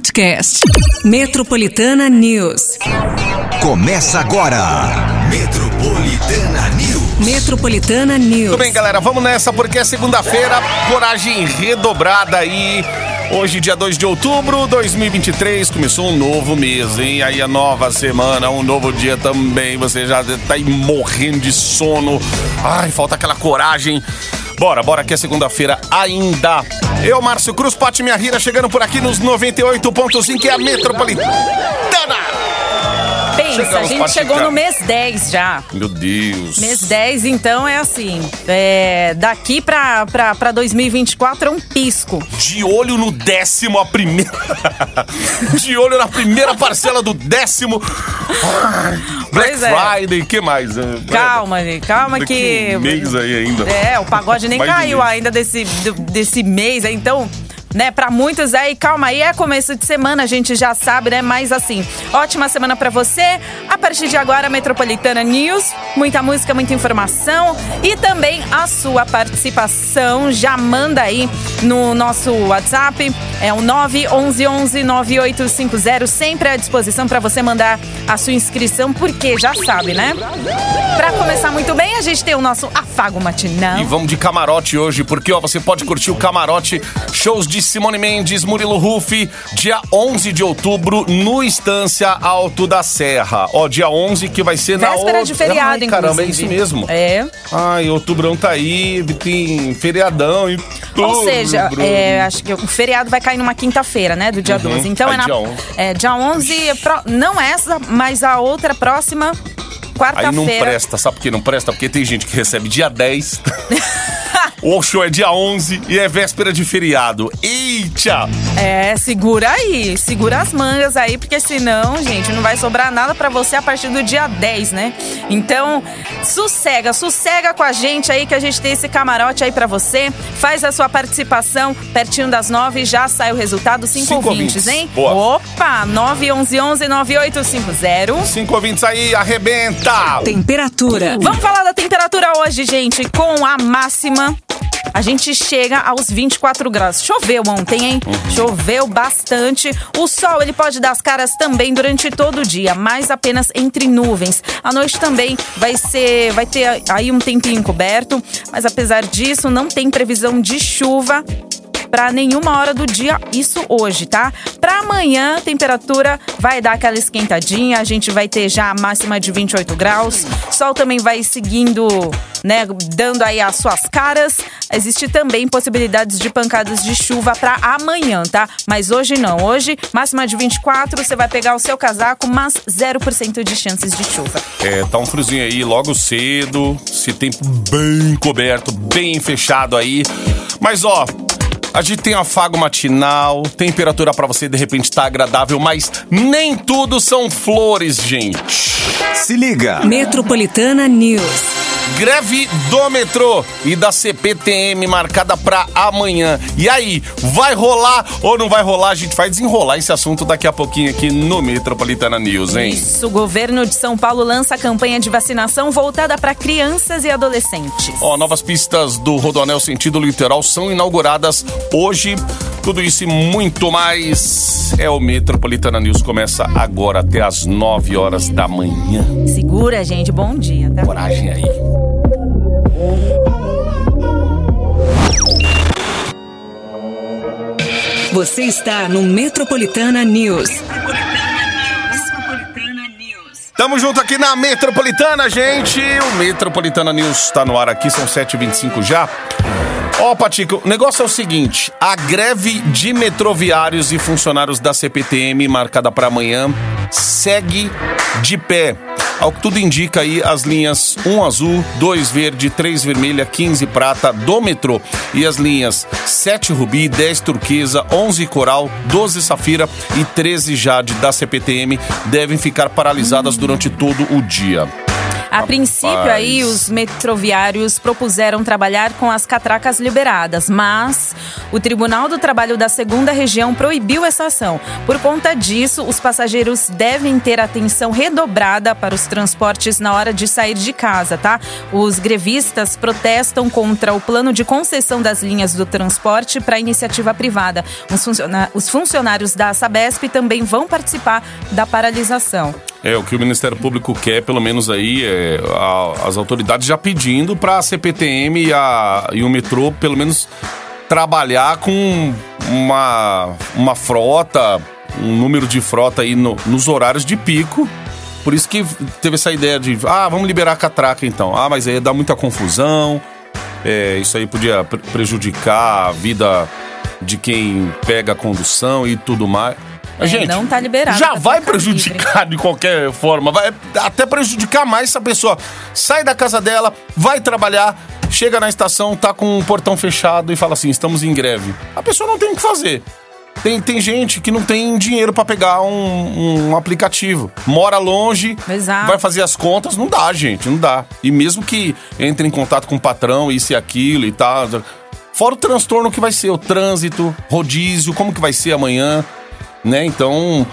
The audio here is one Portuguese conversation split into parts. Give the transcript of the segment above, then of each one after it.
podcast. Metropolitana News. Começa agora. Metropolitana News. Metropolitana News. Tudo bem, galera? Vamos nessa porque é segunda-feira, coragem redobrada aí. Hoje, dia 2 de outubro de 2023, começou um novo mês, hein? Aí a nova semana, um novo dia também. Você já tá aí morrendo de sono. Ai, falta aquela coragem. Bora, bora que é segunda-feira ainda. Eu, Márcio Cruz, Pati Minha Rira, chegando por aqui nos 98.5, que é a Metropolitana. Pensa, a Chegamos, gente Patica. chegou no mês 10 já. Meu Deus. Mês 10, então é assim. é, daqui pra, pra, pra 2024 é um pisco. De olho no décimo, a primeira. De olho na primeira parcela do décimo. Black Pois é. Friday, que mais? É, Calma, calma Daqui que. um mês aí ainda. É, o pagode nem Mais caiu ainda desse, desse mês, então. Né, pra muitos aí, calma aí, é começo de semana, a gente já sabe, né? Mas assim, ótima semana pra você. A partir de agora, Metropolitana News, muita música, muita informação e também a sua participação. Já manda aí no nosso WhatsApp, é o 911-9850, sempre à disposição pra você mandar a sua inscrição, porque já sabe, né? Pra começar muito bem, a gente tem o nosso afago matinal. E vamos de camarote hoje, porque ó, você pode curtir o camarote shows de Simone Mendes, Murilo Rufi, dia 11 de outubro no Estância Alto da Serra. Ó, dia 11 que vai ser na Véspera de feriado, Ai, caramba, é inclusive. isso mesmo. É. Ai, outubrão tá aí, tem feriadão e tudo. Ou seja, é, acho que o feriado vai cair numa quinta-feira, né? Do dia 12. Então é na. dia 11. É, dia 11, é pro- não essa, mas a outra próxima Aí não quarta-feira. presta, sabe por que não presta? Porque tem gente que recebe dia 10, o show é dia 11 e é véspera de feriado. Eita! É, segura aí, segura as mangas aí, porque senão, gente, não vai sobrar nada pra você a partir do dia 10, né? Então, sossega, sossega com a gente aí que a gente tem esse camarote aí pra você. Faz a sua participação pertinho das 9, já sai o resultado, 5 Cinco ouvintes, hein? Boa. Opa, 911-9850. Cinco ouvintes aí, arrebenta! Temperatura. Vamos falar da temperatura hoje, gente, com a máxima. A gente chega aos 24 graus. Choveu ontem, hein? Choveu bastante. O sol, ele pode dar as caras também durante todo o dia, mas apenas entre nuvens. À noite também vai ser, vai ter aí um tempinho coberto, mas apesar disso, não tem previsão de chuva para nenhuma hora do dia, isso hoje, tá? Para amanhã, a temperatura vai dar aquela esquentadinha, a gente vai ter já a máxima de 28 graus. Sol também vai seguindo, né, dando aí as suas caras. Existe também possibilidades de pancadas de chuva para amanhã, tá? Mas hoje não. Hoje, máxima de 24, você vai pegar o seu casaco, mas 0% de chances de chuva. É, tá um friozinho aí logo cedo, esse tempo bem coberto, bem fechado aí. Mas ó, a gente tem afago matinal, temperatura pra você de repente tá agradável, mas nem tudo são flores, gente. Se liga. Metropolitana News. Greve do metrô e da CPTM marcada pra amanhã. E aí, vai rolar ou não vai rolar? A gente vai desenrolar esse assunto daqui a pouquinho aqui no Metropolitana News, hein? Isso, o governo de São Paulo lança a campanha de vacinação voltada para crianças e adolescentes. Ó, novas pistas do Rodoanel sentido litoral são inauguradas hoje. Tudo isso e muito mais é o Metropolitana News. Começa agora até as 9 horas da manhã. Segura, gente. Bom dia, tá? Coragem aí. Você está no Metropolitana News. Tamo junto aqui na Metropolitana, gente. O Metropolitana News tá no ar aqui, são 7h25 já. Ó, Patico, o negócio é o seguinte: a greve de metroviários e funcionários da CPTM, marcada para amanhã, segue de pé. Ao que tudo indica aí, as linhas 1 azul, 2 verde, 3 vermelha, 15 prata do metrô e as linhas 7 rubi, 10 turquesa, 11 coral, 12 safira e 13 jade da CPTM devem ficar paralisadas durante todo o dia. A princípio, aí, os metroviários propuseram trabalhar com as catracas liberadas, mas o Tribunal do Trabalho da Segunda Região proibiu essa ação. Por conta disso, os passageiros devem ter atenção redobrada para os transportes na hora de sair de casa, tá? Os grevistas protestam contra o plano de concessão das linhas do transporte para iniciativa privada. Os, funcionários da Sabesp também vão participar da paralisação. É, o que o Ministério Público quer, pelo menos aí, é a- as autoridades já pedindo para a CPTM e, a, e o metrô, pelo menos, trabalhar com uma, uma frota, um número de frota aí no- nos horários de pico. Por isso que teve essa ideia de, ah, vamos liberar a catraca então. Ah, mas aí dá muita confusão. É, isso aí podia pre- prejudicar a vida de quem pega a condução e tudo mais. É, não tá liberado Já vai prejudicar de qualquer forma. Vai até prejudicar mais se a pessoa sai da casa dela, vai trabalhar, chega na estação, tá com o portão fechado e fala assim: estamos em greve. A pessoa não tem o que fazer. Tem, tem gente que não tem dinheiro pra pegar um, um aplicativo. Mora longe, Exato. vai fazer as contas, não dá, gente, não dá. E mesmo que entre em contato com o patrão, isso e aquilo e tal. Fora o transtorno que vai ser, o trânsito, rodízio, como que vai ser amanhã, né? Então,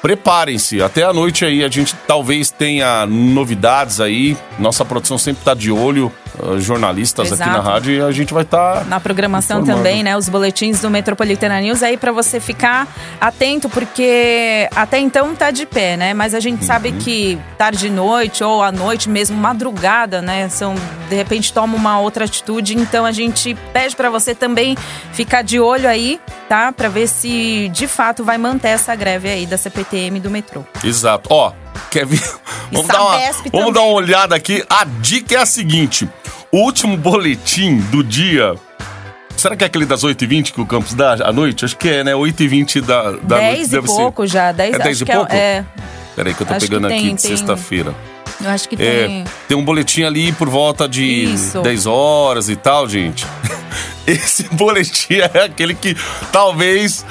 preparem-se. Até a noite aí a gente talvez tenha novidades aí. Nossa produção sempre tá de olho, ah, jornalistas aqui na Exato. rádio, e a gente vai tá estar. Na programação Informando. também, né? Os boletins do Metropolitana News aí pra você ficar atento, porque até então tá de pé, né? Mas a gente sabe Uhum. que tarde e noite ou à noite mesmo, madrugada, né? São, de repente toma uma outra atitude. Então a gente pede pra você também ficar de olho aí, tá? Pra ver se de fato vai manter essa greve aí da CPTM do metrô. Exato. Ó, quer ver? Vamos, dar uma, vamos dar uma olhada aqui. A dica é a seguinte: o último boletim do dia. Será que é aquele das 8h20 que o Campos dá à noite? Acho que é, né? 8h20 da, da noite. 10 e deve ser. pouco já. 10, É 10 acho e que pouco? É, é, Peraí que eu tô Acho pegando tem- aqui de tem- sexta-feira. Eu acho que É, tem. tem um boletim ali por volta de Isso. 10 horas e tal, gente. Esse boletim é aquele que talvez.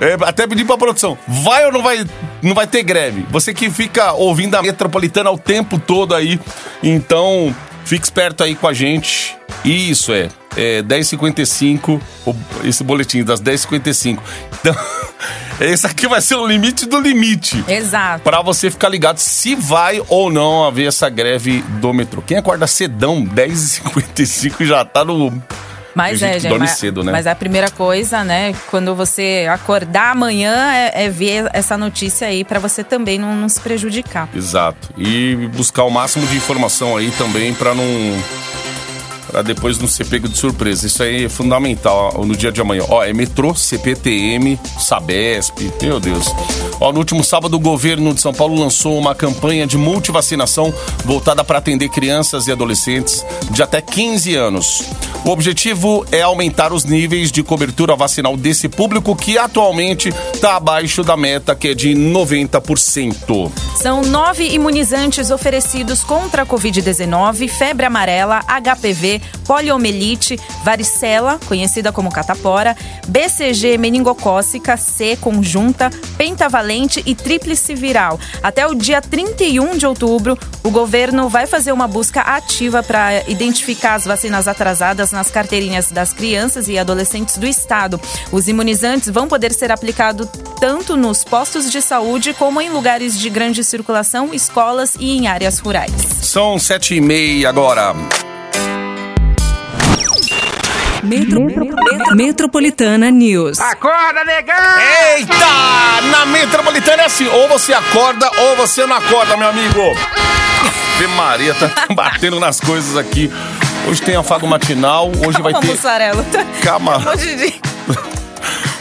é, até pedir pra produção, vai ou não vai, não vai ter greve? Você que fica ouvindo a metropolitana o tempo todo aí, então fique esperto aí com a gente. Isso é, é 10h55, o- esse boletim das 10h55. Então, esse aqui vai ser o limite do limite. Exato. Pra você ficar ligado se vai ou não haver essa greve do metrô. Quem acorda cedão, 10h55, já tá no. Mas é, gente, dorme mas, cedo, né? mas a primeira coisa, né, quando você acordar amanhã, é, é ver essa notícia aí pra você também não, não se prejudicar. Exato. E buscar o máximo de informação aí também pra não. Pra depois não ser pego de surpresa. Isso aí é fundamental ó, no dia de amanhã. Ó, é metrô, CPTM, Sabesp, meu Deus. Ó, no último sábado, o governo de São Paulo lançou uma campanha de multivacinação voltada para atender crianças e adolescentes de até 15 anos. O objetivo é aumentar os níveis de cobertura vacinal desse público que atualmente está abaixo da meta, que é de 90%. São nove imunizantes oferecidos contra a Covid-19, febre amarela, HPV, poliomielite, varicela, conhecida como catapora, BCG meningocócica, C conjunta, pentavalente e tríplice viral. Até o dia 31 de outubro, o governo vai fazer uma busca ativa para identificar as vacinas atrasadas nas carteirinhas das crianças e adolescentes do estado. Os imunizantes vão poder ser aplicados tanto nos postos de saúde como em lugares de grande circulação, escolas e em áreas rurais. São sete e meia agora. Metro- Metropolitana News. Acorda, negão! Eita! Na metropolitana é assim, ou você acorda ou você não acorda, meu amigo. Ave Maria, tá batendo nas coisas aqui. Hoje tem afago matinal, hoje vai ter mussarela. Calma. Hoje, de...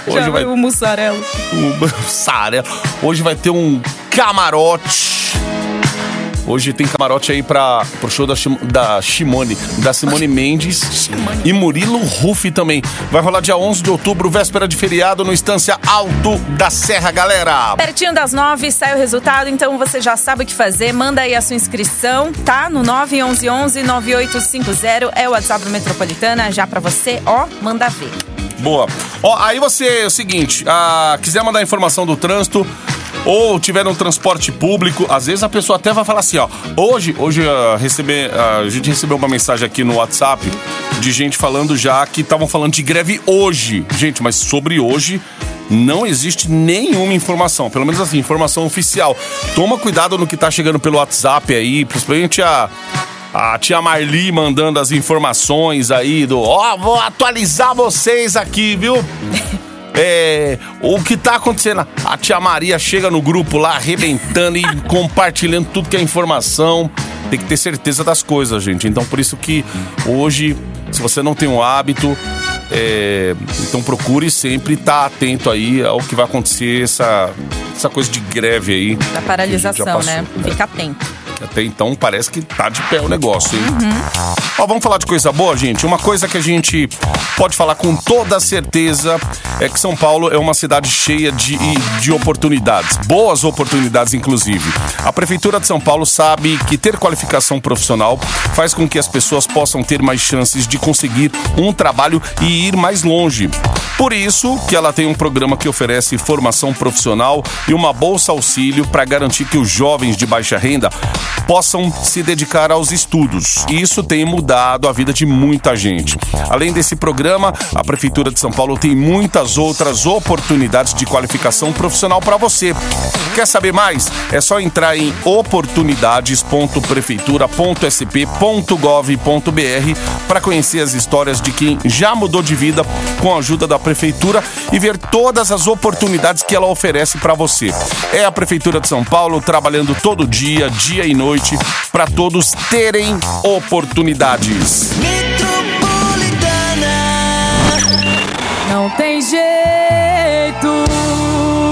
Hoje Já vai o mussarela. um mussarela. Hoje vai ter um camarote. Hoje tem camarote aí para pro show da, Shim- da Shimone, da Simone Mendes e Murilo Rufi também. Vai rolar dia 11 de outubro, véspera de feriado, no Estância Alto da Serra, galera. Pertinho das nove sai o resultado, então você já sabe o que fazer. Manda aí a sua inscrição, tá? No 911-9850 é o WhatsApp do Metropolitana, já pra você, ó, manda ver. Boa. Ó, aí você, é o seguinte, ah, quiser mandar informação do trânsito, ou tiver no transporte público, às vezes a pessoa até vai falar assim, ó, hoje, hoje uh, uh, a gente recebeu uma mensagem aqui no WhatsApp de gente falando já que estavam falando de greve hoje. Gente, mas sobre hoje não existe nenhuma informação, pelo menos assim, informação oficial. Toma cuidado no que tá chegando pelo WhatsApp aí, principalmente a a tia Marli mandando as informações aí do, ó, oh, vou atualizar vocês aqui, viu? É, o que tá acontecendo? A tia Maria chega no grupo lá arrebentando e compartilhando tudo que é informação. Tem que ter certeza das coisas, gente. Então, por isso que hoje, se você não tem um hábito, é, então procure sempre estar atento aí ao que vai acontecer, essa, essa coisa de greve aí. Da paralisação, né? Fica atento. Até então parece que tá de pé o negócio, hein? Uhum. Ó, vamos falar de coisa boa, gente? Uma coisa que a gente pode falar com toda certeza é que São Paulo é uma cidade cheia de, de oportunidades, boas oportunidades, inclusive. A Prefeitura de São Paulo sabe que ter qualificação profissional faz com que as pessoas possam ter mais chances de conseguir um trabalho e ir mais longe. Por isso que ela tem um programa que oferece formação profissional e uma bolsa auxílio para garantir que os jovens de baixa renda possam se dedicar aos estudos. E isso tem mudado a vida de muita gente. Além desse programa, a Prefeitura de São Paulo tem muitas outras oportunidades de qualificação profissional para você. Quer saber mais? É só entrar em oportunidades.prefeitura.sp.gov.br para conhecer as histórias de quem já mudou de vida com a ajuda da prefeitura e ver todas as oportunidades que ela oferece para você. É a prefeitura de São Paulo trabalhando todo dia, dia e noite, para todos terem oportunidades. Metropolitana. Não tem jeito.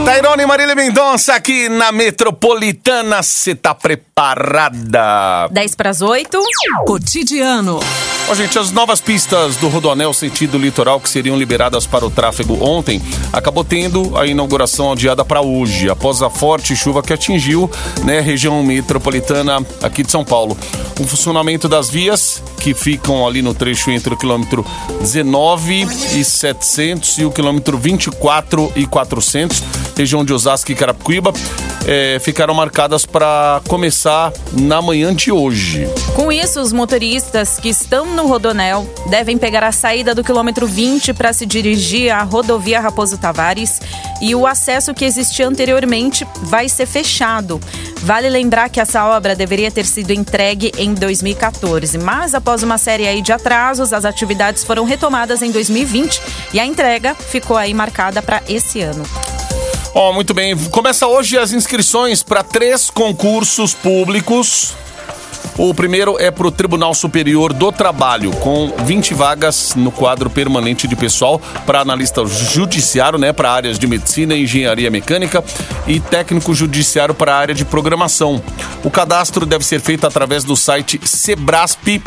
Tairone e Marília Mendonça aqui na Metropolitana. Você tá preparada? 10 para as 8. Cotidiano. Ó, gente, as novas pistas do Rodoanel sentido litoral que seriam liberadas para o tráfego ontem acabou tendo a inauguração adiada para hoje, após a forte chuva que atingiu né, a região metropolitana aqui de São Paulo. O funcionamento das vias que ficam ali no trecho entre o quilômetro 19 e 700 e o quilômetro 24 e 400, região de Osasco e Carapicuíba, é, ficaram marcadas para começar na manhã de hoje. Com isso, os motoristas que estão no Rodonel devem pegar a saída do quilômetro 20 para se dirigir à rodovia Raposo Tavares e o acesso que existia anteriormente vai ser fechado. Vale lembrar que essa obra deveria ter sido entregue em 2014, mas após uma série de atrasos, as atividades foram retomadas em 2020 e a entrega ficou aí marcada para esse ano. Ó, oh, muito bem. Começa hoje as inscrições para três concursos públicos o primeiro é para o Tribunal Superior do Trabalho, com 20 vagas no quadro permanente de pessoal para analista judiciário, né, para áreas de medicina, engenharia mecânica e técnico judiciário para a área de programação. O cadastro deve ser feito através do site Sebrasp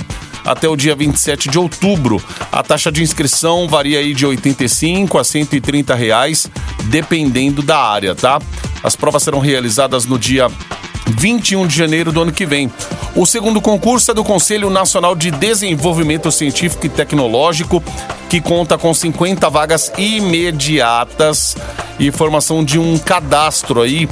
até o dia 27 de outubro. A taxa de inscrição varia aí de 85 a 130 reais, dependendo da área, tá? As provas serão realizadas no dia 21 de janeiro do ano que vem. O segundo concurso é do Conselho Nacional de Desenvolvimento Científico e Tecnológico, que conta com 50 vagas imediatas e formação de um cadastro aí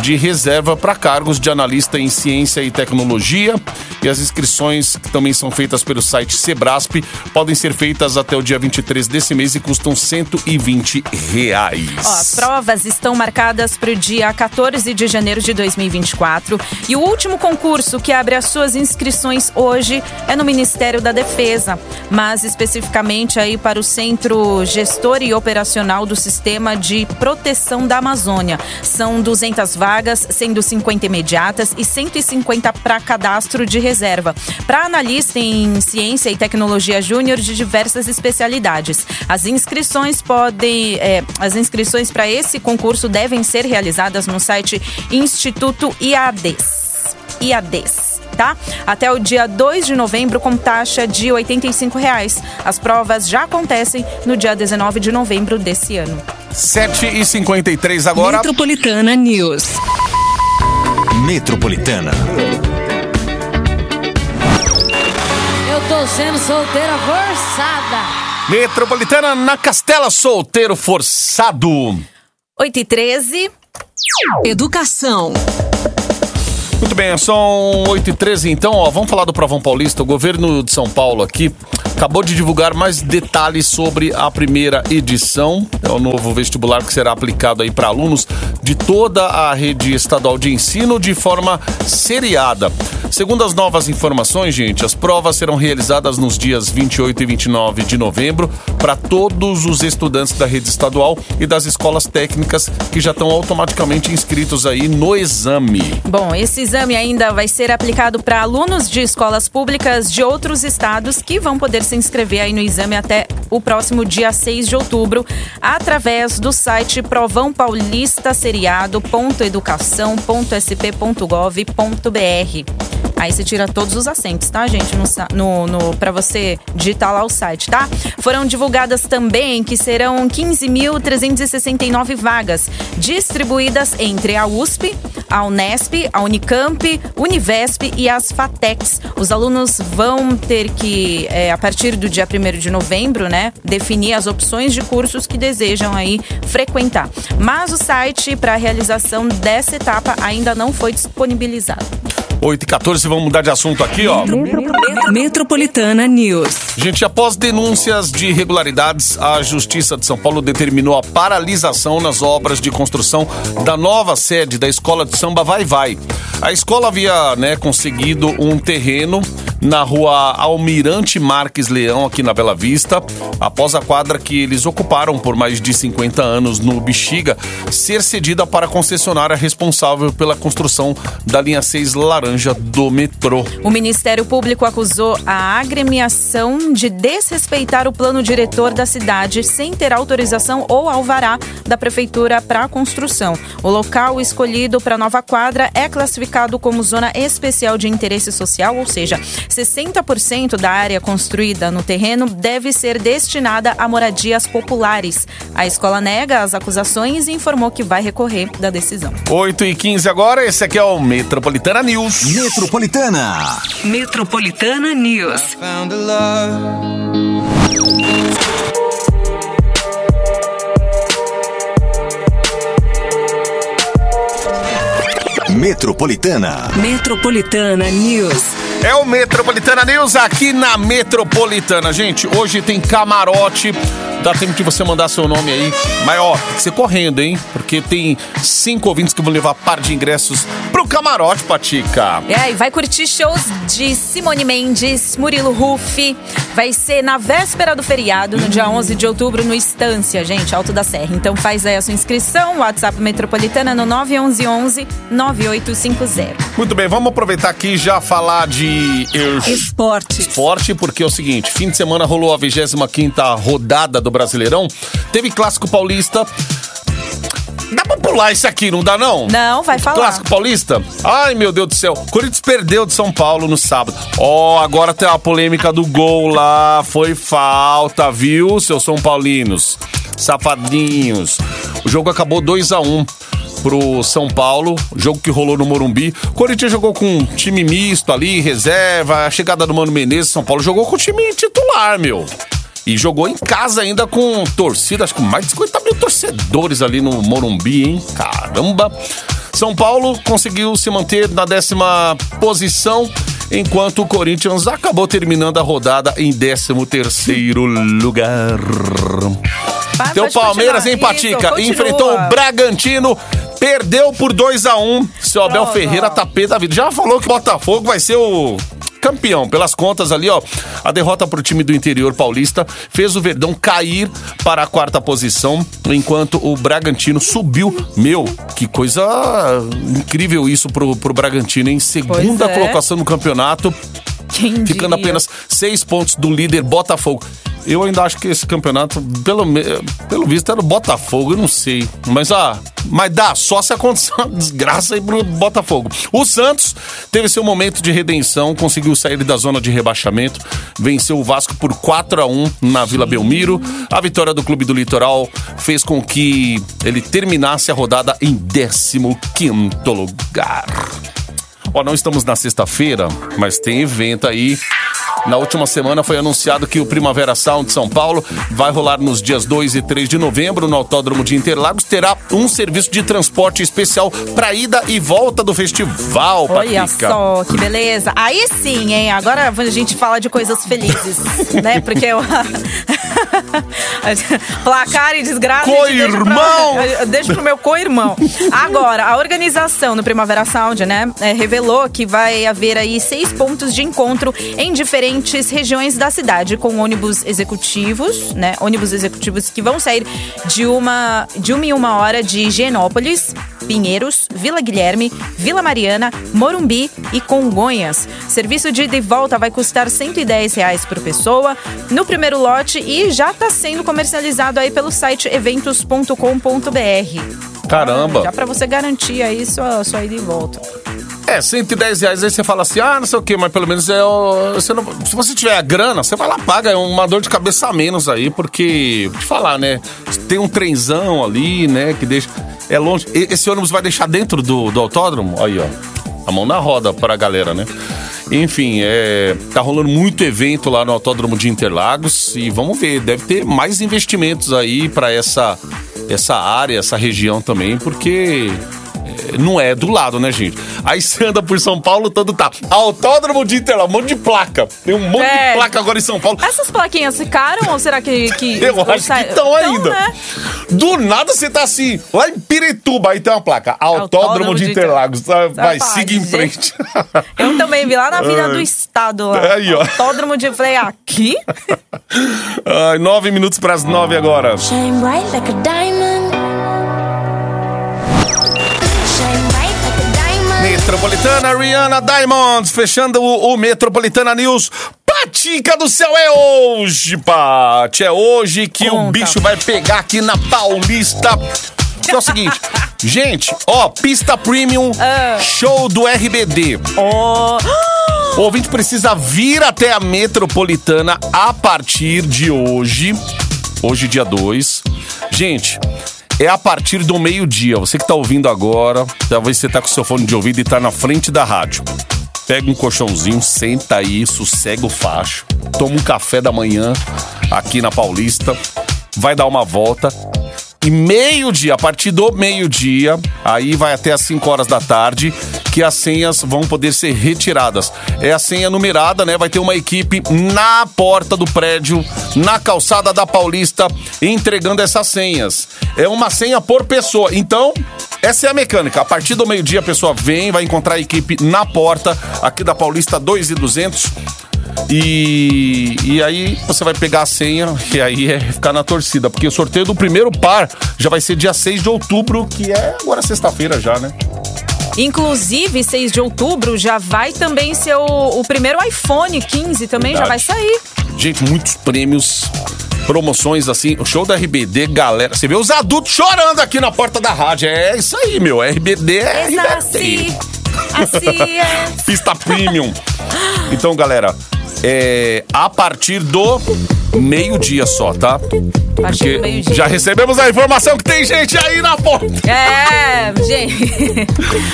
de reserva para cargos de analista em ciência e tecnologia. E as inscrições, que também são feitas pelo site Sebrasp, podem ser feitas até o dia 23 desse mês e custam 120 reais. Ó, as provas estão marcadas para o dia 14 de janeiro de 2024. E o último concurso que abre as suas inscrições hoje é no Ministério da Defesa, mas especificamente aí para o Centro Gestor e Operacional do Sistema de Proteção da Amazônia. São 200 vagas vagas, sendo 50 imediatas e 150 para cadastro de reserva. Para analista em ciência e tecnologia júnior de diversas especialidades. As inscrições podem. É, as inscrições para esse concurso devem ser realizadas no site Instituto IADES. IADES. Tá? Até o dia 2 de novembro com taxa de 85 reais. As provas já acontecem no dia 19 de novembro desse ano. 7 e 53 agora. Metropolitana News. Metropolitana. Eu tô sendo solteira forçada. Metropolitana na Castela Solteiro Forçado. 8 e 13. Educação. Muito bem, são 8 e 13 então, ó, vamos falar do Provão Paulista. O governo de São Paulo aqui acabou de divulgar mais detalhes sobre a primeira edição. É o novo vestibular que será aplicado aí para alunos de toda a rede estadual de ensino de forma seriada. Segundo as novas informações, gente, as provas serão realizadas nos dias 28 e 29 de novembro para todos os estudantes da rede estadual e das escolas técnicas que já estão automaticamente inscritos aí no exame. Bom, esse exame ainda vai ser aplicado para alunos de escolas públicas de outros estados que vão poder se inscrever aí no exame até o próximo dia 6 de outubro, através do site provãopaulista.educação.sp.gov.br. Aí você tira todos os acentos, tá, gente? No, no, no para você digitar lá o site, tá? Foram divulgadas também que serão 15.369 vagas, distribuídas entre a USP, a Unesp, a Unicamp, Univesp e as FATECs. Os alunos vão ter que, é, a partir do dia 1 de novembro, né, definir as opções de cursos que desejam aí frequentar. Mas o site para a realização dessa etapa ainda não foi disponibilizado. 8 e 14, vamos mudar de assunto aqui, ó. Metropolitana News. Gente, após denúncias de irregularidades, a Justiça de São Paulo determinou a paralisação nas obras de construção da nova sede da Escola de Samba Vai Vai. A escola havia né, conseguido um terreno na rua Almirante Marques Leão, aqui na Bela Vista, após a quadra que eles ocuparam por mais de 50 anos no Bexiga ser cedida para a concessionária responsável pela construção da linha 6 laranja do metrô. O Ministério Público acusou a agremiação de desrespeitar o plano diretor da cidade sem ter autorização ou alvará da prefeitura para a construção. O local escolhido para a nova quadra é classificado como zona especial de interesse social, ou seja, 60% da área construída no terreno deve ser destinada a moradias populares. A escola nega as acusações e informou que vai recorrer da decisão. 8 e 15 agora, esse aqui é o Metropolitana News. Metropolitana. Metropolitana News. Metropolitana. Metropolitana News. É o Metropolitana News aqui na Metropolitana. Gente, hoje tem camarote. Dá tempo de você mandar seu nome aí. Mas ó, tem que ser correndo, hein? Porque tem cinco ouvintes que vão levar par de ingressos pro camarote, Patica. É, e vai curtir shows de Simone Mendes, Murilo Ruff. Vai ser na véspera do feriado, no dia 11 de outubro, no Estância, gente, Alto da Serra. Então faz aí a sua inscrição, WhatsApp Metropolitana no 911 9850. Muito bem, vamos aproveitar aqui e já falar de Esportes. esporte, porque é o seguinte, fim de semana rolou a 25ª rodada do Brasileirão, teve Clássico Paulista. Dá pra pular isso aqui, não dá não? Não, vai falar. Clássico Paulista? Ai, meu Deus do céu. Corinthians perdeu de São Paulo no sábado. Ó, agora tem a polêmica do gol lá. Foi falta, viu, seus São Paulinos? Safadinhos. O jogo acabou 2 a 1 pro São Paulo, jogo que rolou no Morumbi. O Corinthians jogou com um time misto ali, reserva, a chegada do Mano Menezes, São Paulo jogou com o time titular, meu. E jogou em casa ainda com torcida, acho que mais de 50 mil torcedores ali no Morumbi, hein? Caramba! São Paulo conseguiu se manter na décima posição, enquanto o Corinthians acabou terminando a rodada em 13 terceiro lugar. Vai, Teu pode Palmeiras, continuar. Patica? Isso. Enfrentou o Bragantino, perdeu por 2 a 1 Seu Abel Pronto. Ferreira tá pé da vida. Já falou que o Botafogo vai ser o campeão. Pelas contas ali, ó, a derrota pro time do interior paulista fez o Verdão cair para a quarta posição, enquanto o Bragantino subiu. Meu, que coisa incrível isso pro, pro Bragantino, em segunda é. colocação no campeonato, Quem ficando diria? apenas seis pontos do líder Botafogo. Eu ainda acho que esse campeonato, pelo, pelo visto, era o Botafogo, eu não sei. Mas, ah, mas dá, só se acontecer uma desgraça aí pro Botafogo. O Santos teve seu momento de redenção, conseguiu sair da zona de rebaixamento, venceu o Vasco por 4 a 1 na Vila Belmiro. A vitória do Clube do Litoral fez com que ele terminasse a rodada em 15º lugar. Ó, não estamos na sexta-feira, mas tem evento aí Na última semana foi anunciado que o Primavera Sound de São Paulo vai rolar nos dias 2 e 3 de novembro no Autódromo de Interlagos. Terá um serviço de transporte especial para ida e volta do festival, Olha Patrica. só, que beleza. Aí sim, hein? Agora a gente fala de coisas felizes, né? Porque eu... Placar e desgraça. Co-irmão! Deixa, pro meu co-irmão. Agora, a organização no Primavera Sound, né, é, revelou que vai haver aí seis pontos de encontro em diferentes regiões da cidade, com ônibus executivos, né? Ônibus executivos que vão sair de uma, de uma em uma hora de Higienópolis, Pinheiros, Vila Guilherme, Vila Mariana, Morumbi e Congonhas. Serviço de ida e volta vai custar 110 reais por pessoa no primeiro lote e já está sendo comercializado aí pelo site eventos.com.br. Caramba. Já para você garantir aí sua, sua ida e volta. É, 110 reais, aí você fala assim, ah, não sei o quê, mas pelo menos é o- você não, se você tiver a grana, você vai lá paga, é uma dor de cabeça a menos aí, porque, vou te falar, né, tem um trenzão ali, né, que deixa, é longe, esse ônibus vai deixar dentro do, do autódromo, aí ó, a mão na roda pra galera, né. Enfim, é, tá rolando muito evento lá no Autódromo de Interlagos e vamos ver, deve ter mais investimentos aí pra essa, essa área, essa região também, porque não é do lado, né, gente? Aí você anda por São Paulo, todo tá. Autódromo de Interlagos, um monte de placa. Tem um monte É. de placa agora em São Paulo. Essas plaquinhas ficaram ou será que. que Eu acho sai- que estão ainda. né? Do nada você tá assim, lá em Pirituba, aí tem uma placa. Autódromo, Autódromo de de Interlagos. Tá, Vai, Rapaz, siga em gente. frente. Eu também vi lá na Vila do Estado. Lá. Aí, ó. Autódromo de. Falei, aqui? Ai, nove minutos pras nove agora. Shine bright like a diamond. Metropolitana Rihanna Diamonds, fechando o, o Metropolitana News. Patica do céu é hoje, Pati. É hoje que o Conta. bicho vai pegar aqui na Paulista. Que é o seguinte, gente, ó, pista premium, show do RBD. Ó. O ouvinte precisa vir até a Metropolitana a partir de hoje. Hoje, dia 2. Gente, é a partir do meio-dia. Você que tá ouvindo agora, talvez você tá com seu fone de ouvido e tá na frente da rádio. Pega um colchãozinho, senta aí, sossega o facho, toma um café da manhã aqui na Paulista, vai dar uma volta. E meio-dia, a partir do meio-dia, aí vai até as 5 horas da tarde, que as senhas vão poder ser retiradas. É a senha numerada, né? Vai ter uma equipe na porta do prédio, na calçada da Paulista, entregando essas senhas. É uma senha por pessoa. Então, essa é a mecânica. A partir do meio-dia, a pessoa vem, vai encontrar a equipe na porta, aqui da Paulista 2,200. E, e aí você vai pegar a senha e aí é ficar na torcida. Porque o sorteio do primeiro par já vai ser dia 6 de outubro, que é agora sexta-feira já, né? Inclusive, 6 de outubro já vai também ser o, o primeiro iPhone 15 também já vai Verdade. sair. Gente, muitos prêmios, promoções assim. O show da RBD, galera. Você vê os adultos chorando aqui na porta da rádio. É isso aí, meu. RBD é RBD. Assim, assim é. Pista Premium. Então, galera, é a partir do meio-dia só, tá? A Porque já recebemos a informação que tem gente aí na porta. É, gente.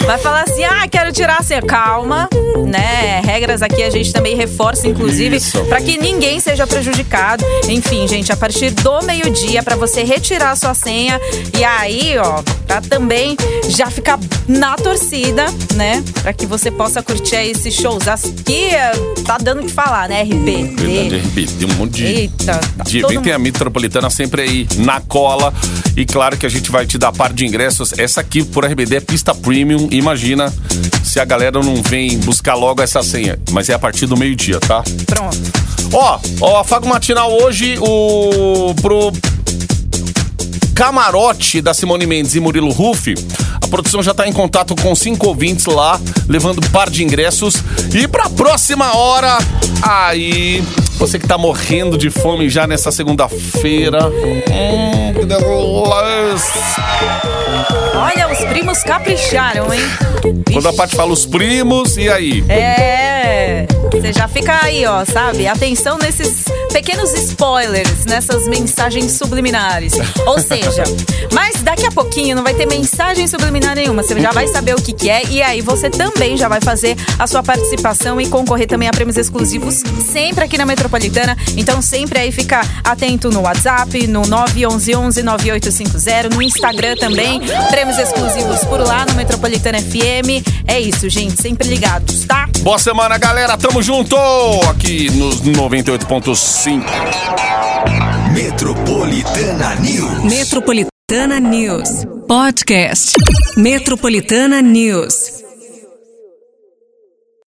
Vai falar assim: ah, quero tirar assim. Calma, né? Regras aqui a gente também reforça, inclusive, para que ninguém seja prejudicado. Enfim, gente, a partir do meio-dia, para você retirar a sua senha. E aí, ó, pra também já ficar na torcida, né? Pra que você possa curtir aí esses shows. Aqui é, tá dando o que falar, né? RBD. Verdade, RBD, um monte de, Eita, tá de todo evento. Tem a mundo- Metropolitana sempre aí na cola. E claro que a gente vai te dar par de ingressos. Essa aqui por RBD é pista premium. Imagina se a galera não vem buscar logo essa senha. Mas é a partir do meio-dia, tá? Pronto. Ó, ó, Afago Matinal hoje, o. pro camarote da Simone Mendes e Murilo Ruff. A produção já tá em contato com cinco ouvintes lá, levando um par de ingressos. E pra próxima hora, aí. Você que tá morrendo de fome já nessa segunda-feira. Hum, que delícia. Olha, os primos capricharam, hein? Quando a Paty fala os primos, e aí? É. Você já fica aí, ó, sabe? Atenção nesses pequenos spoilers, nessas mensagens subliminares. Ou seja, mas daqui a pouquinho não vai ter mensagem subliminar nenhuma. Você já vai saber o que, que é e aí você também já vai fazer a sua participação e concorrer também a prêmios exclusivos sempre aqui na Metropolitana. Então sempre aí fica atento no WhatsApp, no 911 9850, no Instagram também. Prêmios exclusivos por lá no Metropolitana FM. É isso, gente. Sempre ligados, tá? Boa semana, galera. Tamo junto aqui nos 98.5. Metropolitana News. Metropolitana News. Podcast. Metropolitana News.